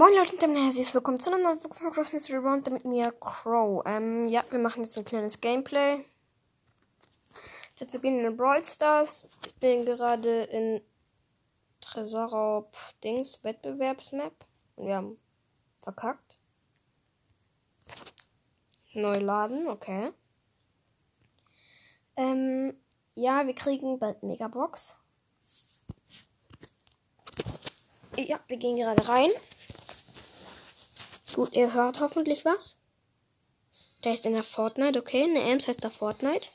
Moin Leute und damit herzlich willkommen zu einer neuen Folge von Cross Mystery Round mit mir, Crow. Ähm, ja, wir machen jetzt ein kleines Gameplay. Jetzt beginnen in Brawl Stars. Ich bin gerade in Tresorraub Dings Wettbewerbsmap und wir haben verkackt. Neu laden, okay. Ähm, ja, wir kriegen bald Megabox. Ja, wir gehen gerade rein. Gut, ihr hört hoffentlich was. Da ist in der Fortnite, okay. Der Ems heißt da Fortnite.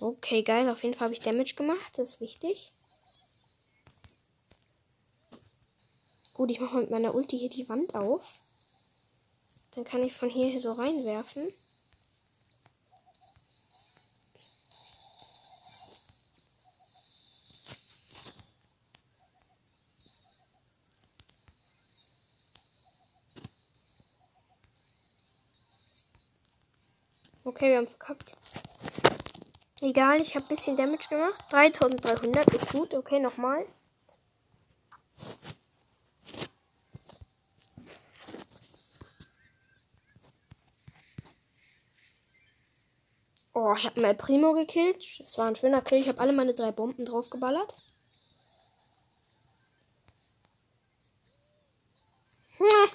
Okay, geil. Auf jeden Fall habe ich Damage gemacht. Das ist wichtig. Gut, ich mache mit meiner Ulti hier die Wand auf. Dann kann ich von hier so reinwerfen. Okay, wir haben verkackt. Egal, ich habe ein bisschen Damage gemacht. 3300 ist gut. Okay, nochmal. Oh, ich habe mal Primo gekillt. Das war ein schöner Kill. Ich habe alle meine drei Bomben draufgeballert. Hm.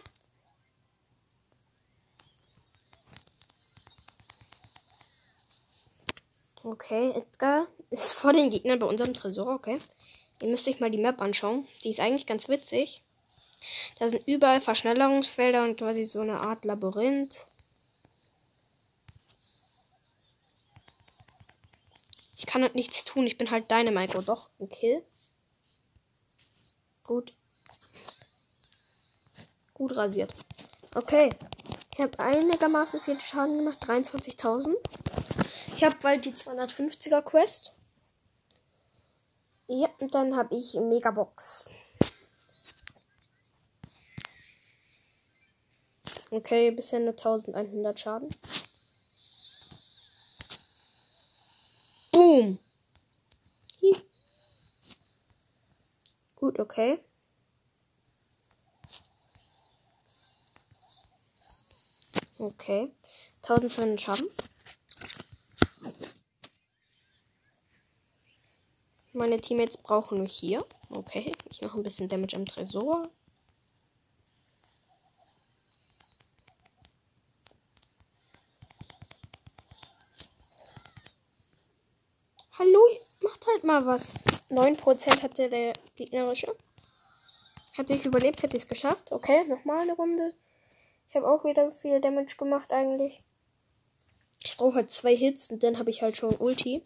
Okay, Edgar ist vor den Gegnern bei unserem Tresor, okay. Ihr müsst euch mal die Map anschauen. Die ist eigentlich ganz witzig. Da sind überall Verschnellerungsfelder und quasi so eine Art Labyrinth. Ich kann halt nichts tun. Ich bin halt deine Micro. Doch, ein Kill. Gut. Gut rasiert. Okay. Ich habe einigermaßen viel Schaden gemacht. 23.000. Ich habe bald die 250er Quest. Ja, und dann habe ich Megabox. Okay, bisher nur 1100 Schaden. Boom. Hi. Gut, okay. Okay. 1200 Schaden. Meine Teammates brauchen mich hier. Okay, ich mache ein bisschen Damage am Tresor. Hallo, macht halt mal was. 9% hatte der gegnerische. Hätte ich überlebt, hätte ich es geschafft. Okay, nochmal eine Runde. Ich habe auch wieder viel Damage gemacht eigentlich. Ich brauche halt zwei Hits und dann habe ich halt schon Ulti.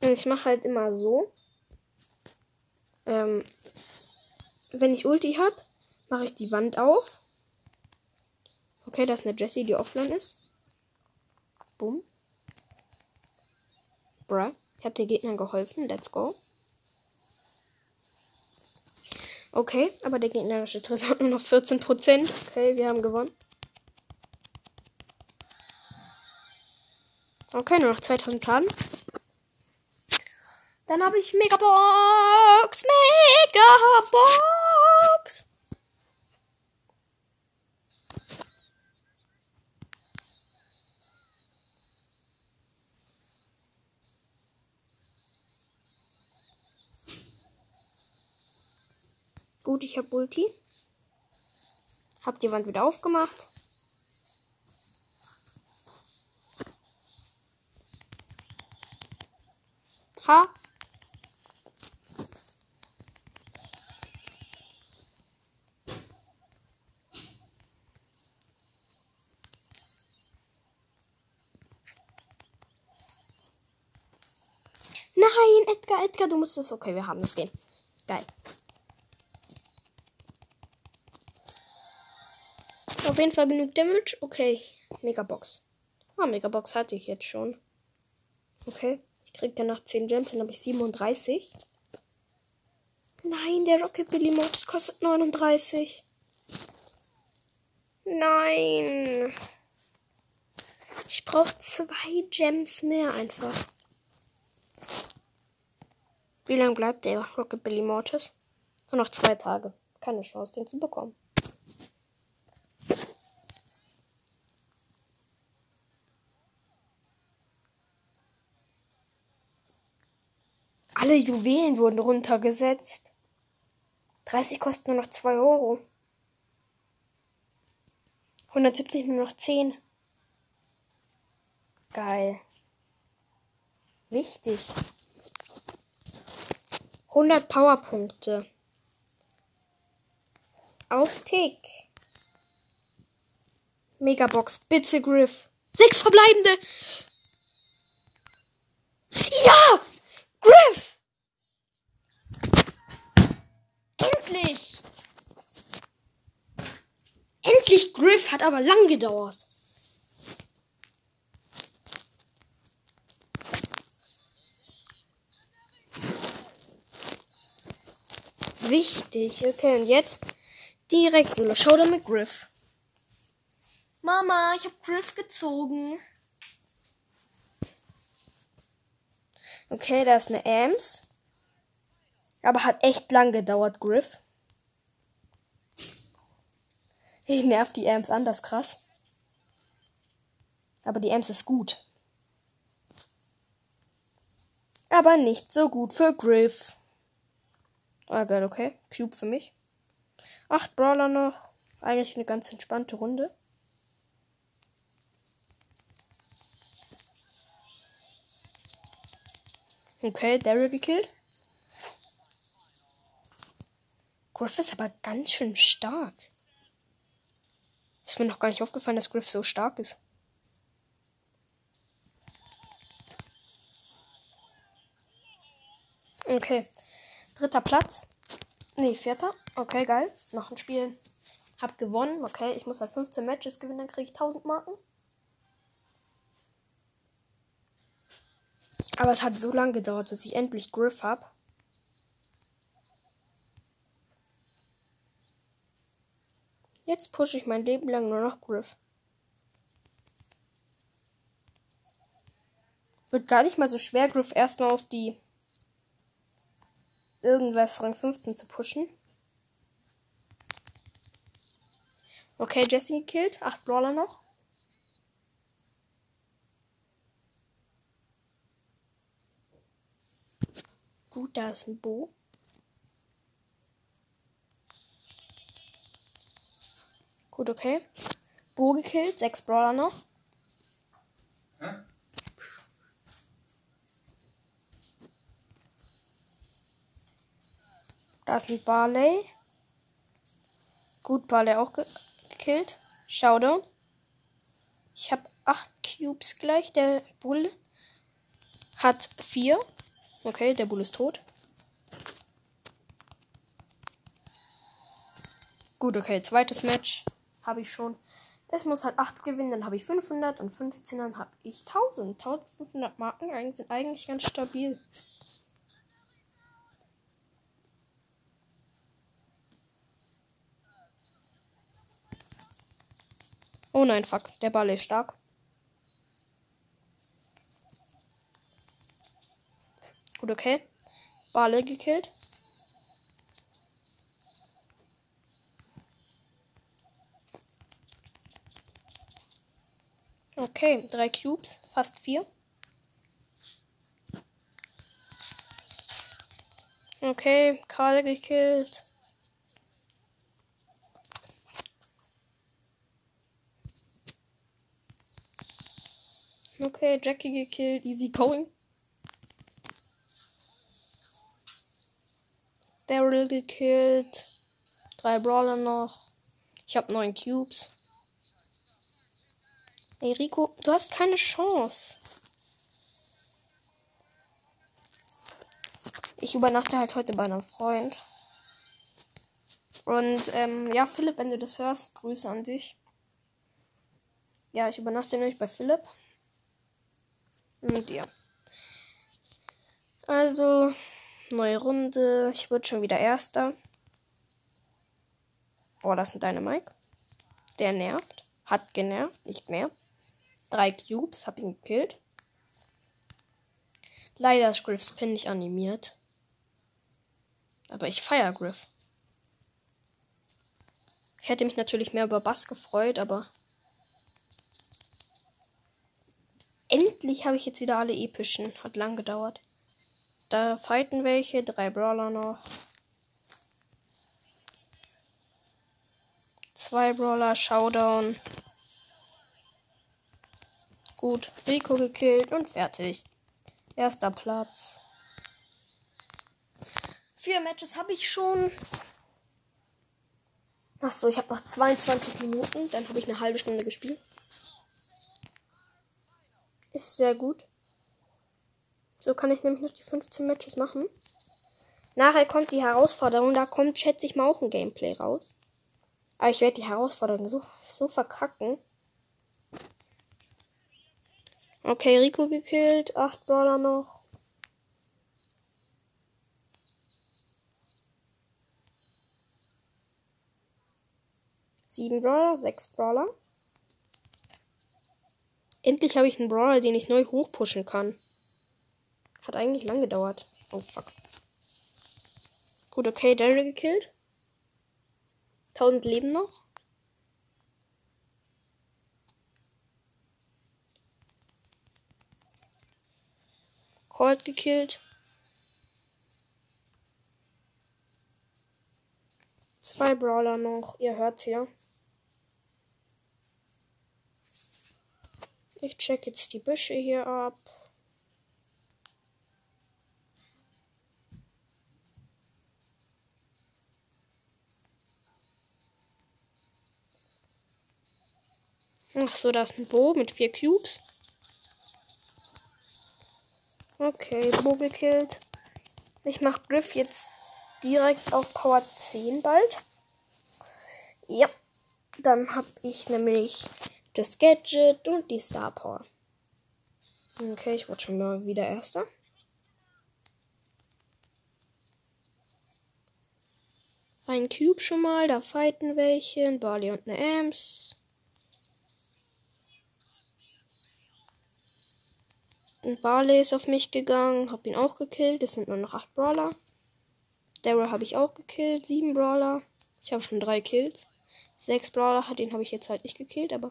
Und ich mache halt immer so. Ähm, wenn ich Ulti habe, mache ich die Wand auf. Okay, das ist eine Jessie, die offline ist. Boom. Bruh. Ich habe den Gegnern geholfen. Let's go. Okay, aber der gegnerische Tresor hat nur noch 14%. Okay, wir haben gewonnen. Okay, nur noch 2000 Schaden. Dann habe ich Megabox. Megabox. Gut, ich habe Ulti. Hab die Wand wieder aufgemacht. Ha. Nein, Edgar, Edgar, du musst es. Okay, wir haben das Game. Geil. Auf jeden Fall genug Damage. Okay, Megabox. Ah, Megabox hatte ich jetzt schon. Okay, ich krieg danach 10 Gems, dann habe ich 37. Nein, der Rocket Billy Modus kostet 39. Nein. Ich brauche zwei Gems mehr einfach. Wie lange bleibt der Rocket Billy Mortis? Nur noch zwei Tage. Keine Chance, den zu bekommen. Alle Juwelen wurden runtergesetzt. 30 kosten nur noch 2 Euro. 170 nur noch 10. Geil. Wichtig. 100 Powerpunkte. Auf Tick. Megabox, bitte Griff. Sechs verbleibende. Ja! Griff! Endlich! Endlich Griff hat aber lang gedauert. Wichtig. Okay, und jetzt direkt Solo Showdown mit Griff. Mama, ich hab Griff gezogen. Okay, da ist eine Ams. Aber hat echt lang gedauert, Griff. Ich nerv die Ams anders krass. Aber die Ams ist gut. Aber nicht so gut für Griff. Ah, geil, okay. Cube für mich. Acht Brawler noch. Eigentlich eine ganz entspannte Runde. Okay, Daryl gekillt. Griff ist aber ganz schön stark. Ist mir noch gar nicht aufgefallen, dass Griff so stark ist. Okay. Dritter Platz. Nee, vierter. Okay, geil. Noch ein Spiel. Hab gewonnen. Okay, ich muss halt 15 Matches gewinnen, dann kriege ich 1000 Marken. Aber es hat so lange gedauert, bis ich endlich Griff habe. Jetzt pushe ich mein Leben lang nur noch Griff. Wird gar nicht mal so schwer, Griff erstmal auf die irgendwas Rang 15 zu pushen. Okay, Jesse gekillt. Acht Brawler noch. Gut, da ist ein Bo. Gut, okay. Bo gekillt. Sechs Brawler noch. Da ist ein Barley. Gut, Barley auch ge gekillt. Showdown. Ich habe acht Cubes gleich. Der Bull hat vier. Okay, der Bull ist tot. Gut, okay, zweites Match habe ich schon. Es muss halt 8 gewinnen, dann habe ich 500 und 15, dann habe ich 1000. 1500 Marken sind eigentlich ganz stabil. Oh nein, fuck. Der Ball ist stark. Gut, okay. Bale gekillt. Okay, drei Cubes, fast vier. Okay, Karl gekillt. Okay, Jackie gekillt. Easy going. Daryl gekillt. Drei Brawler noch. Ich habe neun Cubes. Ey, Rico, du hast keine Chance. Ich übernachte halt heute bei einem Freund. Und ähm, ja, Philipp, wenn du das hörst, Grüße an dich. Ja, ich übernachte nämlich bei Philipp. Und ja. Also, neue Runde. Ich wurde schon wieder Erster. Oh, das sind deine Mike. Der nervt. Hat genervt, nicht mehr. Drei Cubes, hab ihn gekillt. Leider ist Griff's Pin nicht animiert. Aber ich feiere Griff. Ich hätte mich natürlich mehr über Bass gefreut, aber. Endlich habe ich jetzt wieder alle epischen. Hat lang gedauert. Da fighten welche, drei Brawler noch. Zwei Brawler, Showdown. Gut, Rico gekillt und fertig. Erster Platz. Vier Matches habe ich schon. Achso, ich habe noch 22 Minuten. Dann habe ich eine halbe Stunde gespielt. Ist sehr gut. So kann ich nämlich noch die 15 Matches machen. Nachher kommt die Herausforderung. Da kommt, schätze ich mal, auch ein Gameplay raus. Aber ich werde die Herausforderung so, so verkacken. Okay, Rico gekillt. Acht Brawler noch. Sieben Brawler, sechs Brawler. Endlich habe ich einen Brawler, den ich neu hochpushen kann. Hat eigentlich lang gedauert. Oh fuck. Gut, okay, Daryl gekillt. 1000 Leben noch. Colt gekillt. Zwei Brawler noch. Ihr hört's ja. Ich check jetzt die Büsche hier ab. Ach so, da ist ein Bo mit vier Cubes. Okay, Bo gekillt. Ich mach Griff jetzt direkt auf Power 10 bald. Ja, dann hab ich nämlich das Gadget und die Star Power. Okay, ich wurde schon mal wieder Erster. Ein Cube schon mal, da fighten welche, ein Barley und eine Ems. Ein Barley ist auf mich gegangen, hab ihn auch gekillt. Es sind nur noch acht Brawler. Daryl habe ich auch gekillt, sieben Brawler. Ich habe schon drei Kills. Sechs Brawler, den habe ich jetzt halt nicht gekillt, aber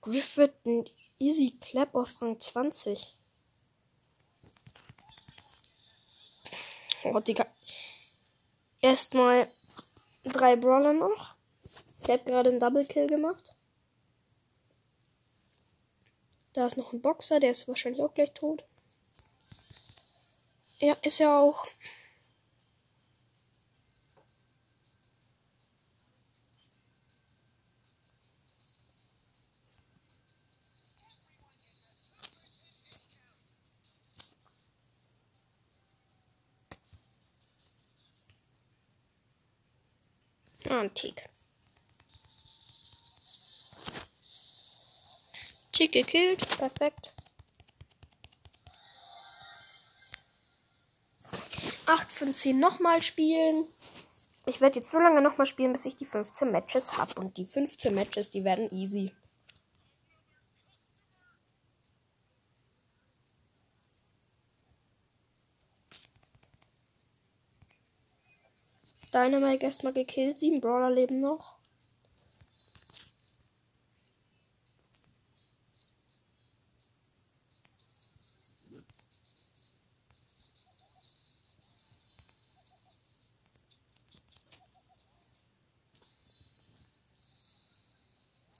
Griff wird ein Easy Clap auf Rang 20. Oh, Digga. Erstmal drei Brawler noch. Ich habe gerade einen Double Kill gemacht. Da ist noch ein Boxer, der ist wahrscheinlich auch gleich tot. Ja, ist er auch. Tick gekillt. Perfekt. 8 von 10 nochmal spielen. Ich werde jetzt so lange nochmal spielen, bis ich die 15 Matches habe. Und die 15 Matches, die werden easy. Dynamite erstmal gekillt. Sieben Brawler leben noch.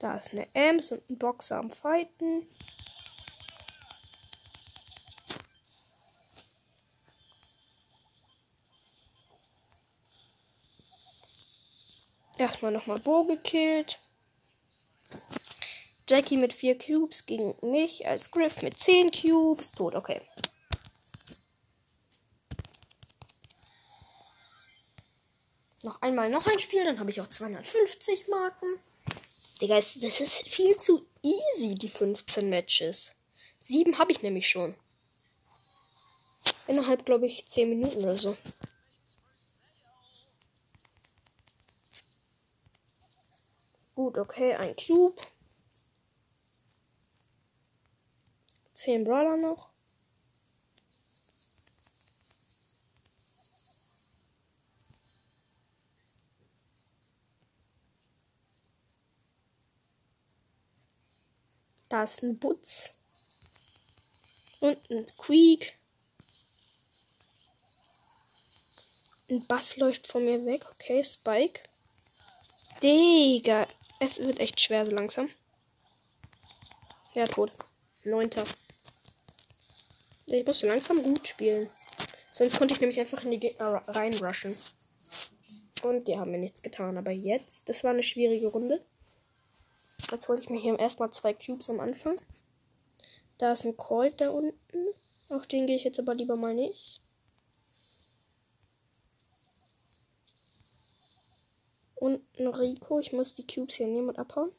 Da ist eine Ems und ein Boxer am Fighten. Erstmal nochmal Bo gekillt. Jackie mit vier Cubes gegen mich als Griff mit zehn Cubes. Tot, okay. Noch einmal noch ein Spiel, dann habe ich auch 250 Marken. Digga, das ist viel zu easy, die 15 Matches. Sieben habe ich nämlich schon. Innerhalb, glaube ich, 10 Minuten oder so. Gut, okay, ein Cube. 10 Brawler noch. Da ist ein Butz. Und ein Squeak. Ein Bass läuft von mir weg. Okay, Spike. Digga. Es wird echt schwer so langsam. Ja, tot. Neunter. Ich musste langsam gut spielen. Sonst konnte ich nämlich einfach in die Gegner reinrushen. Und die haben mir nichts getan. Aber jetzt, das war eine schwierige Runde. Jetzt hole ich mir hier erstmal zwei Cubes am Anfang. Da ist ein Colt da unten. Auf den gehe ich jetzt aber lieber mal nicht. Und ein Rico. Ich muss die Cubes hier nehmen und abhauen.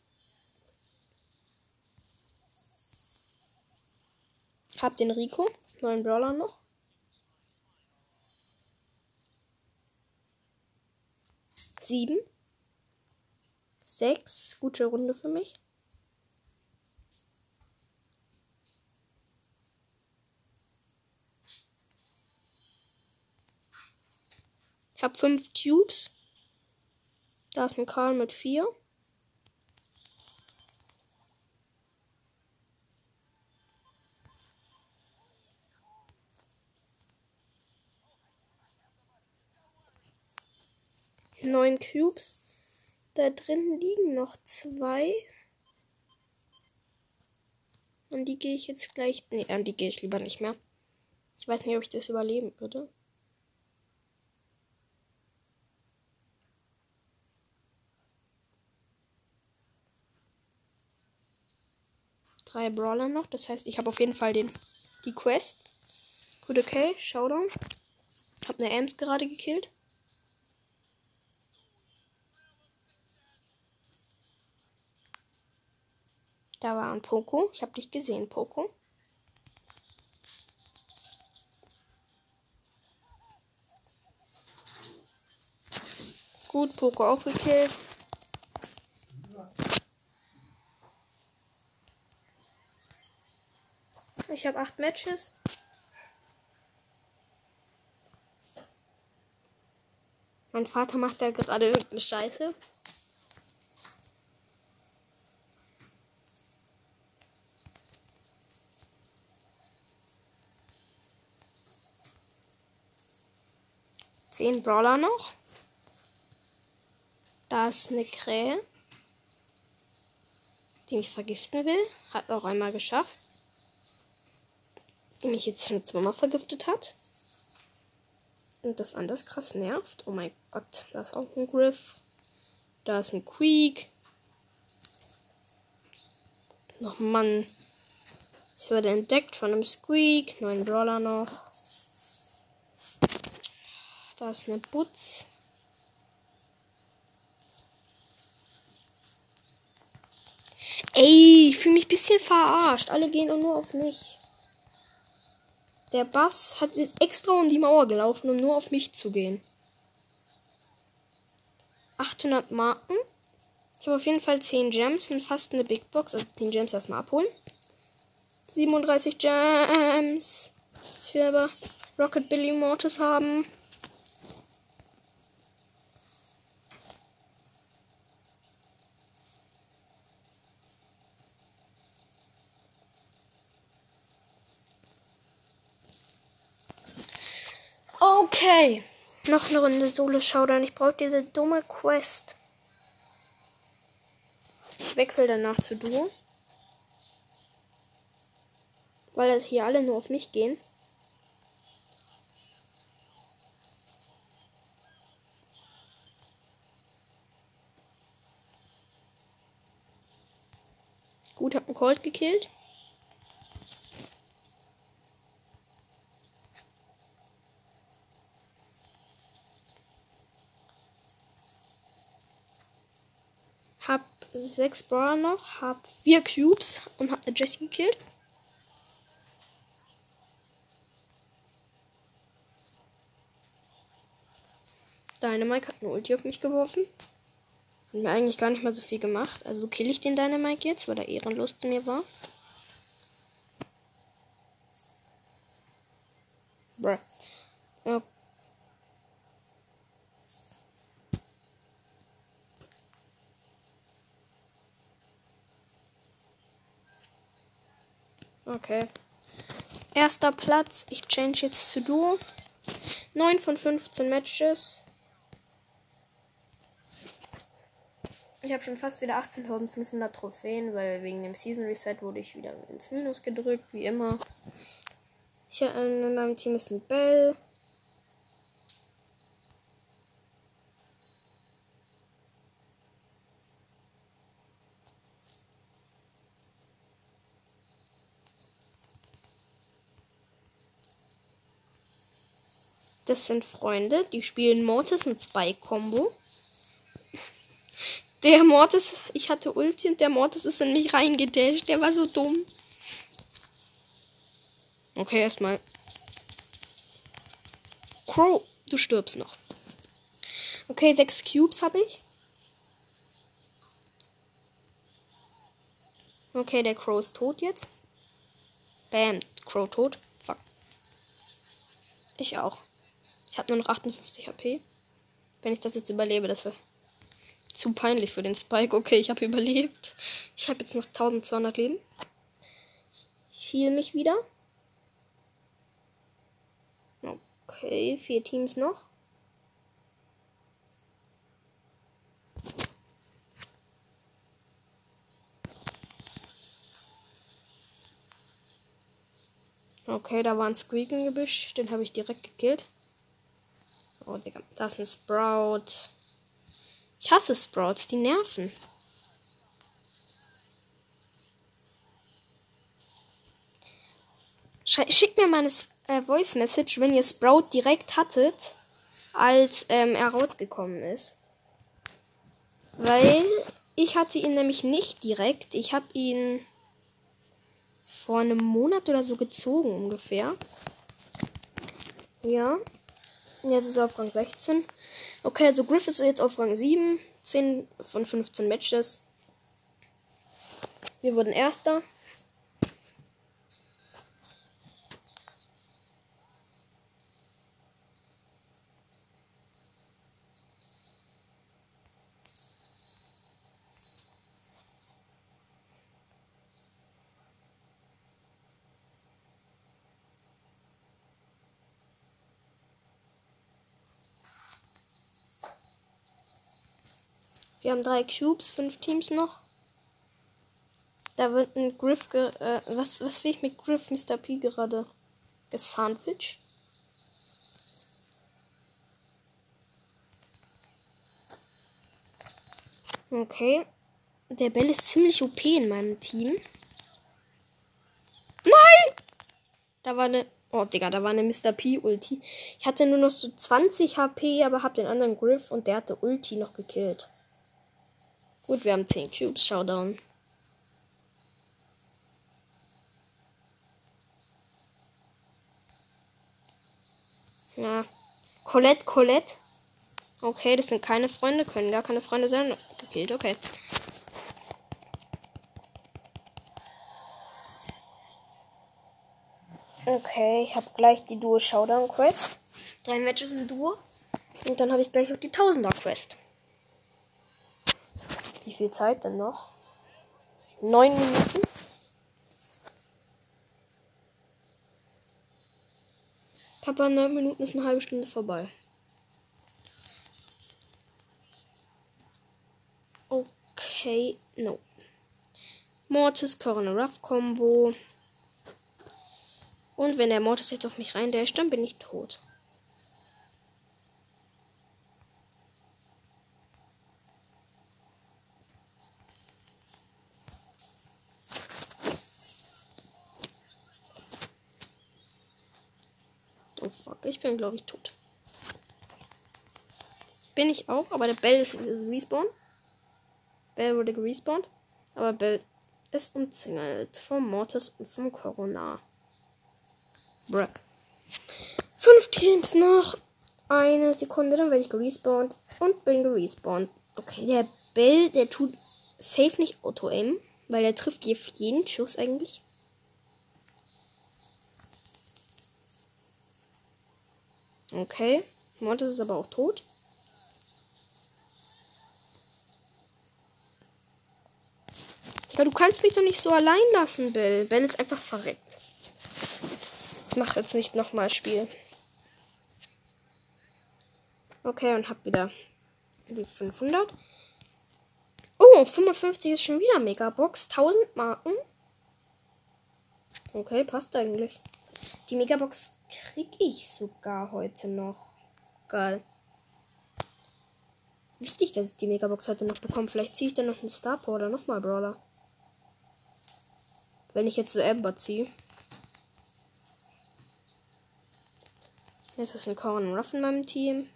Hab den Rico. Neuen Brawler noch. Sieben. Sechs. Gute Runde für mich. Ich habe fünf Cubes. Da ist ein Karl mit vier. neun Cubes. Da drin liegen noch zwei. Und die gehe ich jetzt gleich. Nee, an die gehe ich lieber nicht mehr. Ich weiß nicht, ob ich das überleben würde. Drei Brawler noch. Das heißt, ich habe auf jeden Fall den, die Quest. Gut, okay. Showdown. Hab eine Ems gerade gekillt. Da war ein Poco. Ich habe dich gesehen, Poco. Gut, Poco aufgekillt. Ich habe acht Matches. Mein Vater macht da gerade irgendeine Scheiße. Zehn Brawler noch. Da ist eine Krähe, die mich vergiften will. Hat auch einmal geschafft. Die mich jetzt schon zweimal vergiftet hat. Und das anders krass nervt. Oh mein Gott, da ist auch ein Griff. Da ist ein Queek. Noch Mann. Ich wurde entdeckt von einem Squeak. Neun Brawler noch. Da ist eine Butz. Ey, ich fühle mich ein bisschen verarscht. Alle gehen nur auf mich. Der Bass hat extra um die Mauer gelaufen, um nur auf mich zu gehen. 800 Marken. Ich habe auf jeden Fall 10 Gems und fast eine Big Box. Also 10 Gems erstmal abholen. 37 Gems. Ich will aber Rocket Billy Mortis haben. Okay. Noch eine Runde Solo-Showdown. Ich brauche diese dumme Quest. Ich wechsle danach zu Duo. Weil das hier alle nur auf mich gehen. Gut, hab einen Colt gekillt. Hab sechs Brawler noch, hab vier Cubes und hab eine Jessie gekillt. Dynamite hat eine Ulti auf mich geworfen. Hat mir eigentlich gar nicht mal so viel gemacht. Also kill ich den Dynamite jetzt, weil er ehrenlos zu mir war. Bruh. Okay. Okay. Erster Platz. Ich change jetzt zu Duo. 9 von 15 Matches. Ich habe schon fast wieder 18.500 Trophäen, weil wegen dem Season Reset wurde ich wieder ins Minus gedrückt, wie immer. Ich, äh, in meinem Team ist ein Bell. Das sind Freunde, die spielen Mortis und Spike Combo. Der Mortis, ich hatte Ulti und der Mortis ist in mich reingedasht. Der war so dumm. Okay, erstmal. Crow, du stirbst noch. Okay, sechs Cubes habe ich. Okay, der Crow ist tot jetzt. Bam, Crow tot. Fuck. Ich auch. Ich habe nur noch 58 HP. Wenn ich das jetzt überlebe, das wäre zu peinlich für den Spike. Okay, ich habe überlebt. Ich habe jetzt noch 1200 Leben. Ich heal mich wieder. Okay, vier Teams noch. Okay, da war ein Squeak im Gebüsch. Den habe ich direkt gekillt. Oh, Digga. Da ist ein Sprout. Ich hasse Sprouts, die nerven. Schickt mir mal eine äh, Voice Message, wenn ihr Sprout direkt hattet, als ähm, er rausgekommen ist. Weil ich hatte ihn nämlich nicht direkt. Ich habe ihn vor einem Monat oder so gezogen ungefähr. Ja. Jetzt ist er auf Rang 16. Okay, also Griff ist jetzt auf Rang 7. 10 von 15 Matches. Wir wurden Erster. Wir haben drei Cubes, fünf Teams noch. Da wird ein Griff. Äh, was, was will ich mit Griff, Mr. P gerade? Der Sandwich? Okay. Der Bell ist ziemlich OP in meinem Team. Nein! Da war eine. Oh, Digga, da war eine Mr. P Ulti. Ich hatte nur noch so 20 HP, aber hab den anderen Griff und der hatte Ulti noch gekillt. Gut, wir haben 10 Cubes. Showdown. Ja. Colette, Colette. Okay, das sind keine Freunde, können gar keine Freunde sein. Gekillt, okay. Okay, ich habe gleich die Duo Showdown Quest. Drei Matches in Duo. Und dann habe ich gleich auch die Tausender Quest. Wie viel Zeit denn noch? Neun Minuten? Papa, neun Minuten ist eine halbe Stunde vorbei. Okay, no. Mortis, Corona Ruff Combo. Und wenn der Mortis jetzt auf mich rein dasht, dann bin ich tot. Ich bin, glaube ich, tot. Bin ich auch, aber der Bell ist respawn. Bell wurde gerespawnt. Aber Bell ist umzingelt vom Mortis und vom Corona. Bruh. Fünf Teams noch. Eine Sekunde, dann werde ich gerespawnt. Und bin gerespawnt. Okay, der Bell, der tut safe nicht Auto-Aim. Weil der trifft jeden Schuss eigentlich. Okay. Mortis ist aber auch tot. Aber du kannst mich doch nicht so allein lassen, Bill. Ben ist einfach verreckt. Ich mache jetzt nicht nochmal Spiel. Okay, und hab wieder die 500. Oh, 55 ist schon wieder Megabox. 1000 Marken. Okay, passt eigentlich. Die Megabox krieg ich sogar heute noch. Geil. Wichtig, dass ich die Megabox heute noch bekomme. Vielleicht ziehe ich dann noch einen Star Power oder nochmal Brawler. Wenn ich jetzt so Amber ziehe. Jetzt ist ein Corn Ruff in meinem Team.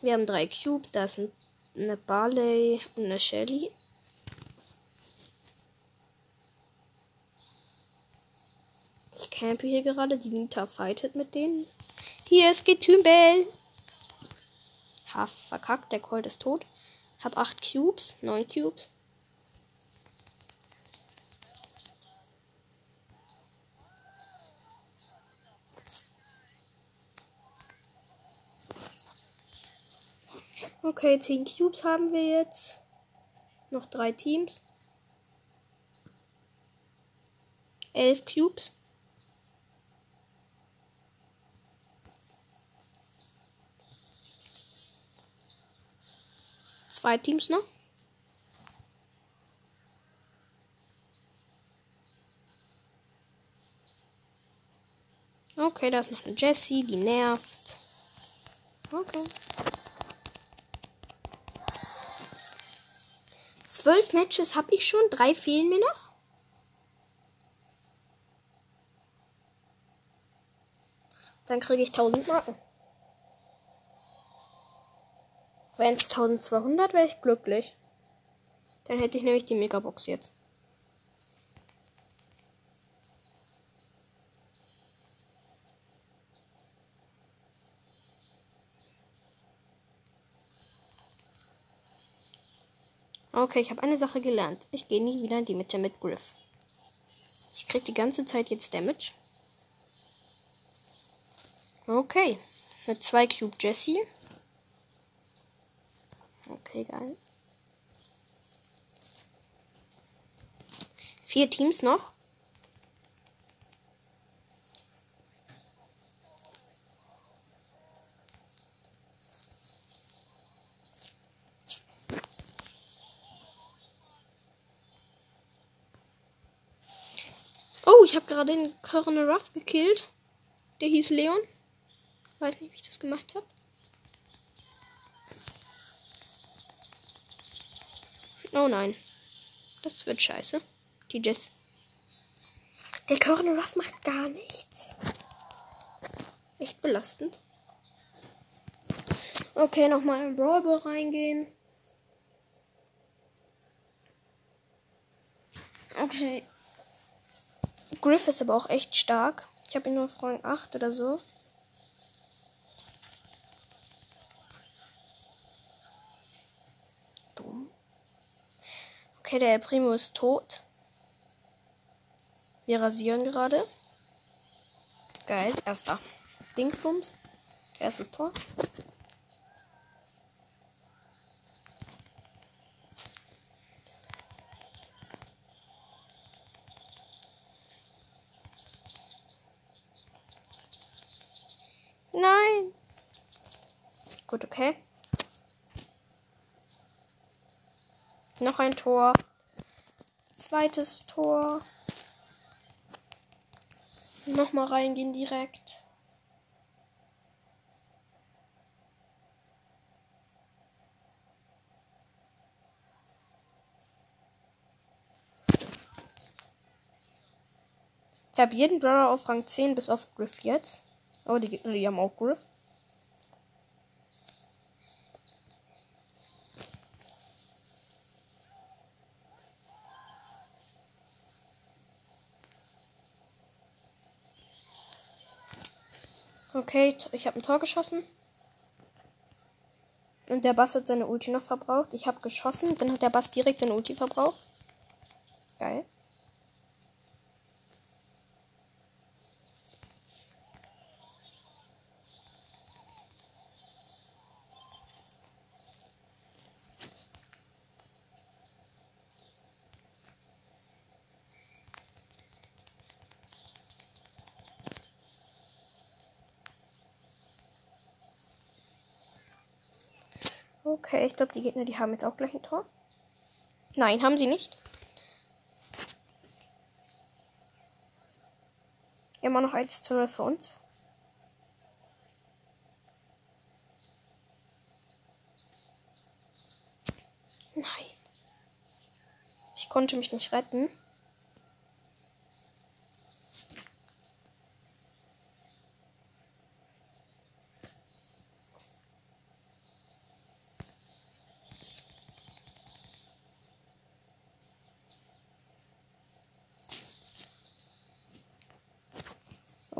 Wir haben drei Cubes. Da ist eine Barley und eine Shelly. Ich campe hier gerade. Die Nita fightet mit denen. Hier ist Getümbel. Ha, verkackt. Der Colt ist tot. Hab acht Cubes. neun Cubes. Okay, 10 Cubes haben wir jetzt. Noch drei Teams. 11 Cubes. Zwei Teams noch. Okay, da ist noch eine Jessie, die nervt. Okay. Zwölf Matches habe ich schon, drei fehlen mir noch. Dann kriege ich 1000 Marken. Wenn es 1200 wäre ich glücklich. Dann hätte ich nämlich die Megabox jetzt. Okay, ich habe eine Sache gelernt. Ich gehe nie wieder in die Mitte mit Griff. Ich krieg die ganze Zeit jetzt Damage. Okay. Eine 2 Cube Jessie. Okay, geil. Vier Teams noch. Oh, ich habe gerade den Colonel Ruff gekillt. Der hieß Leon. Weiß nicht, wie ich das gemacht habe. Oh nein. Das wird scheiße. Die Jess. Der Colonel Ruff macht gar nichts. Echt belastend. Okay, nochmal in Brawl Ball reingehen. Okay. Griff ist aber auch echt stark. Ich habe ihn nur auf Rang 8 oder so. Dumm. Okay, der Primo ist tot. Wir rasieren gerade. Geil, erster. Dingsbums. Erstes Tor. Nein. Gut, okay. Noch ein Tor. Zweites Tor. Nochmal reingehen direkt. Ich habe jeden Brawler auf Rang 10 bis auf Griff jetzt. Aber die Gegner, die haben auch Griff. Okay, ich habe ein Tor geschossen. Und der Bass hat seine Ulti noch verbraucht. Ich habe geschossen, dann hat der Bass direkt seine Ulti verbraucht. Geil. Okay, ich glaube, die Gegner, die haben jetzt auch gleich ein Tor. Nein, haben sie nicht. Immer noch 1 zu 0 für uns. Nein. Ich konnte mich nicht retten.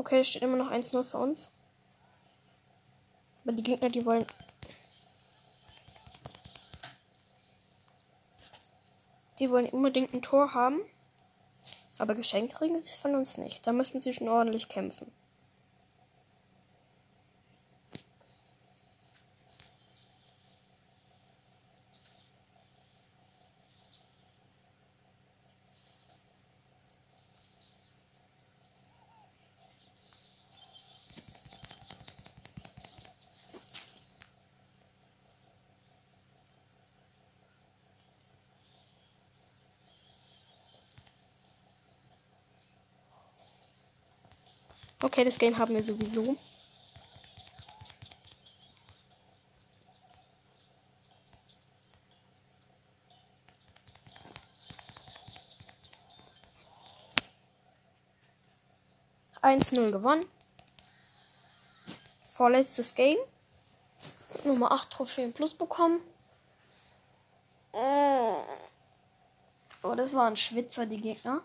Okay, steht immer noch 1-0 für uns. Aber die Gegner, die wollen. Die wollen unbedingt ein Tor haben. Aber geschenkt kriegen sie von uns nicht. Da müssen sie schon ordentlich kämpfen. Okay, das Game haben wir sowieso. Eins null gewonnen. Vorletztes Game. Nummer 8 Trophäen plus bekommen. Oh, das waren Schwitzer, die Gegner.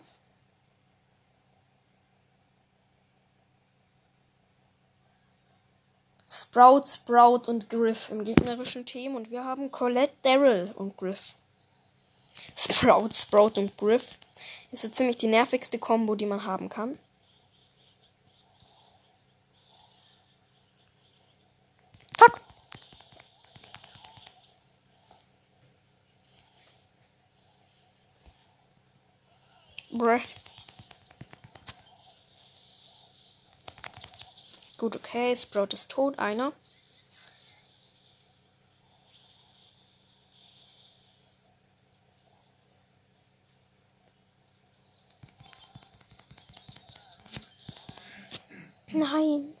Sprout, Sprout und Griff im gegnerischen Team und wir haben Colette, Daryl und Griff. Sprout, Sprout und Griff ist so ziemlich die nervigste Combo, die man haben kann. Zack. Bruh. Gut, okay. Sprout ist tot. Einer. Nein.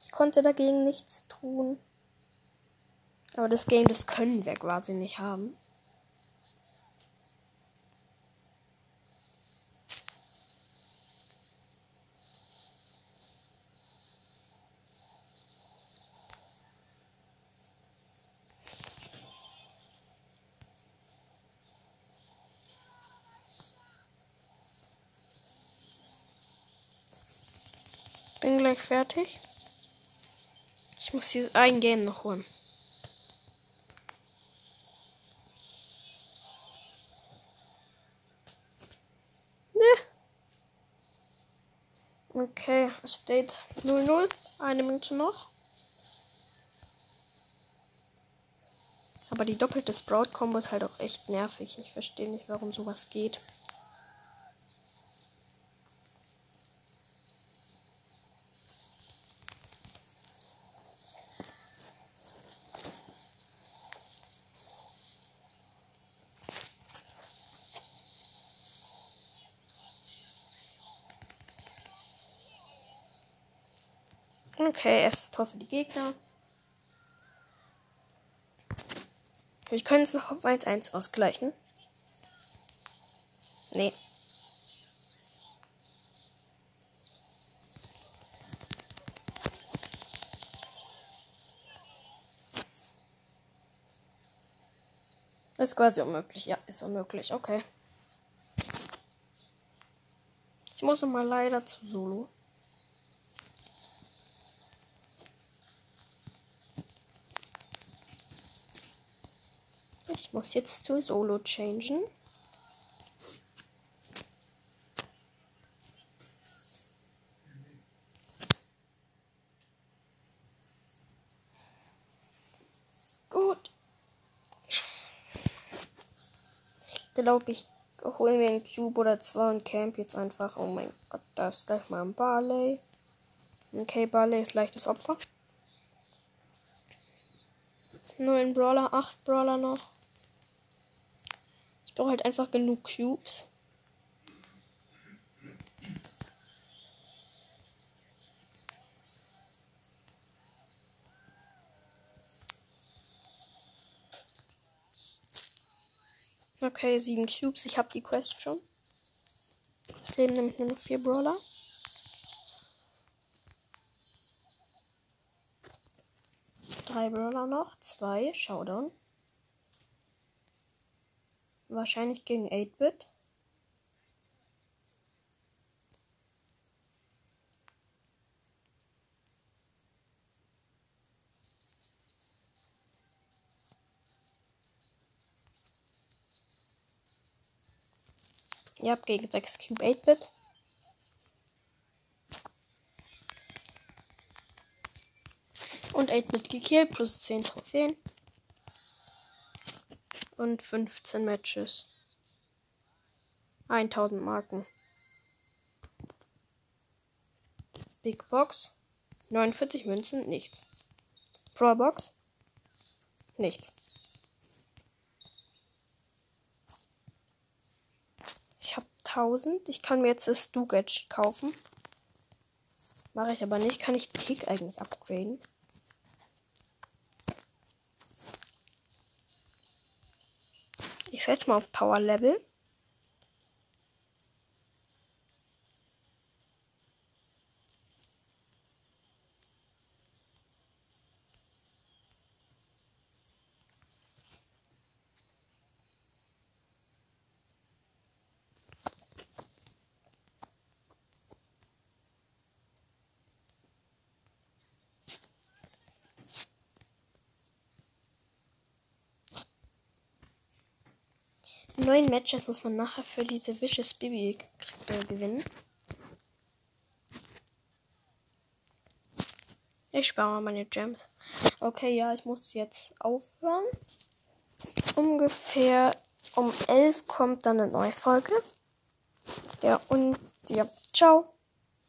Ich konnte dagegen nichts tun. Aber das Game, das können wir quasi nicht haben. Bin gleich fertig. Ich muss hier ein Game noch holen. Ne. Okay, es steht 0-0. Eine Minute noch. Aber die doppelte Sprout-Kombo ist halt auch echt nervig. Ich verstehe nicht, warum sowas geht. Okay, erstes Tor für die Gegner. Wir können es noch auf 1-1 ausgleichen. Nee. Ist quasi unmöglich. Ja, ist unmöglich. Okay. Ich muss mal leider zu Solo. Muss jetzt zu Solo changen. Gut. Ich glaube, ich hole mir einen Cube oder zwei und camp jetzt einfach. Oh mein Gott, da ist gleich mal ein Barley. Okay, Barley ist leichtes Opfer. Neun Brawler, acht Brawler noch. Ich brauche halt einfach genug Cubes. Okay, sieben Cubes. Ich habe die Quest schon. Es leben nämlich nur noch vier Brawler. Drei Brawler noch. Zwei. Showdown. Wahrscheinlich gegen 8-Bit. Ihr habt gegen 6 Cube 8-Bit. Und 8-Bit gekillt, plus 10 Trophäen. Und 15 Matches. 1000 Marken. Big Box. 49 Münzen, nichts. Pro Box. Nichts. Ich habe 1000. Ich kann mir jetzt das Stu-Gadget kaufen. Mache ich aber nicht. Kann ich Tick eigentlich upgraden? Ich setze mal auf Power Level. Neun Matches muss man nachher für diese Vicious Bibi äh, gewinnen. Ich spare meine Gems. Okay, ja, ich muss jetzt aufhören. Ungefähr um 11 kommt dann eine neue Folge. Ja, und ja, ciao.